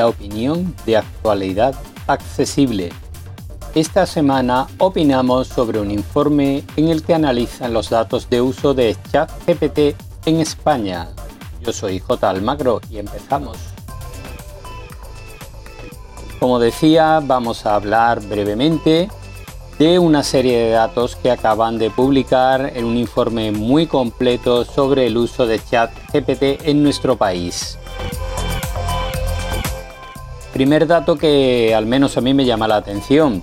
la opinión de actualidad accesible. Esta semana opinamos sobre un informe en el que analizan los datos de uso de ChatGPT en España. Yo soy J. Almagro y empezamos. Como decía, vamos a hablar brevemente de una serie de datos que acaban de publicar en un informe muy completo sobre el uso de ChatGPT en nuestro país. Primer dato que al menos a mí me llama la atención.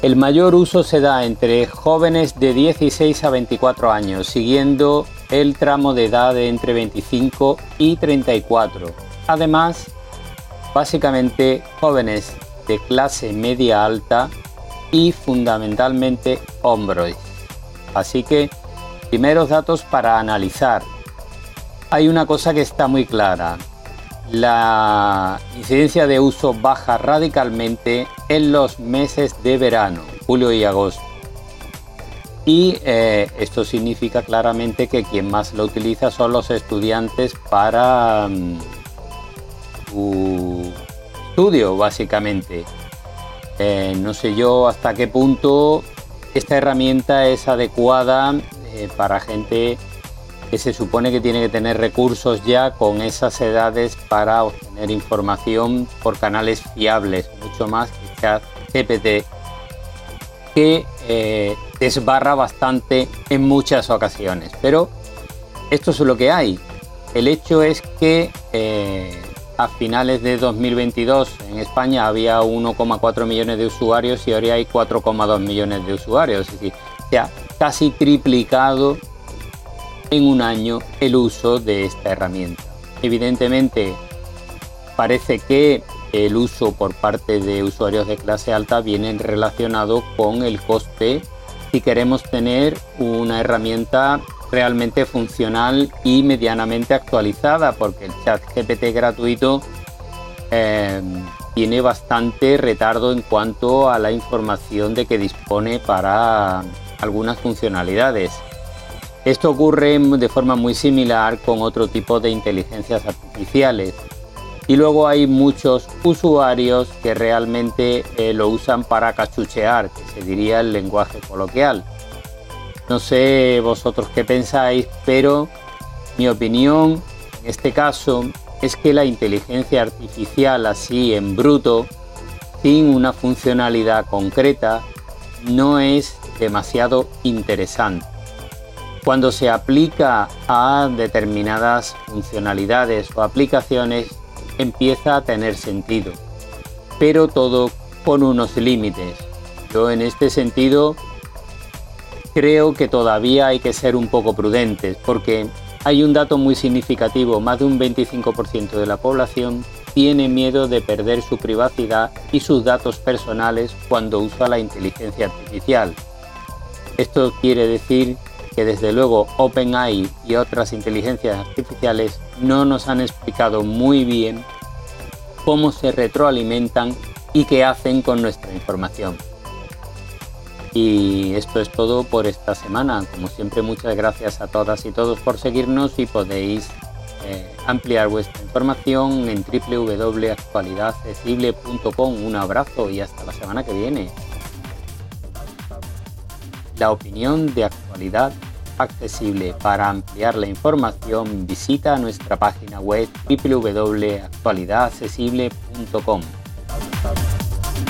El mayor uso se da entre jóvenes de 16 a 24 años, siguiendo el tramo de edad de entre 25 y 34. Además, básicamente jóvenes de clase media alta y fundamentalmente hombros. Así que, primeros datos para analizar. Hay una cosa que está muy clara la incidencia de uso baja radicalmente en los meses de verano, julio y agosto. Y eh, esto significa claramente que quien más lo utiliza son los estudiantes para mm, su estudio, básicamente. Eh, no sé yo hasta qué punto esta herramienta es adecuada eh, para gente que se supone que tiene que tener recursos ya con esas edades para obtener información por canales fiables, mucho más que ChatGPT, que eh, desbarra bastante en muchas ocasiones. Pero esto es lo que hay. El hecho es que eh, a finales de 2022 en España había 1,4 millones de usuarios y ahora hay 4,2 millones de usuarios. Es decir, casi triplicado en un año el uso de esta herramienta. Evidentemente, parece que el uso por parte de usuarios de clase alta viene relacionado con el coste si queremos tener una herramienta realmente funcional y medianamente actualizada, porque el chat GPT gratuito eh, tiene bastante retardo en cuanto a la información de que dispone para algunas funcionalidades. Esto ocurre de forma muy similar con otro tipo de inteligencias artificiales. Y luego hay muchos usuarios que realmente eh, lo usan para cachuchear, que se diría el lenguaje coloquial. No sé vosotros qué pensáis, pero mi opinión en este caso es que la inteligencia artificial así en bruto, sin una funcionalidad concreta, no es demasiado interesante. Cuando se aplica a determinadas funcionalidades o aplicaciones empieza a tener sentido, pero todo con unos límites. Yo en este sentido creo que todavía hay que ser un poco prudentes porque hay un dato muy significativo, más de un 25% de la población tiene miedo de perder su privacidad y sus datos personales cuando usa la inteligencia artificial. Esto quiere decir que desde luego OpenAI y otras inteligencias artificiales no nos han explicado muy bien cómo se retroalimentan y qué hacen con nuestra información. Y esto es todo por esta semana. Como siempre, muchas gracias a todas y todos por seguirnos y podéis eh, ampliar vuestra información en www.actualidadaccesible.com. Un abrazo y hasta la semana que viene. La opinión de actualidad accesible. Para ampliar la información visita nuestra página web www.actualidadaccesible.com.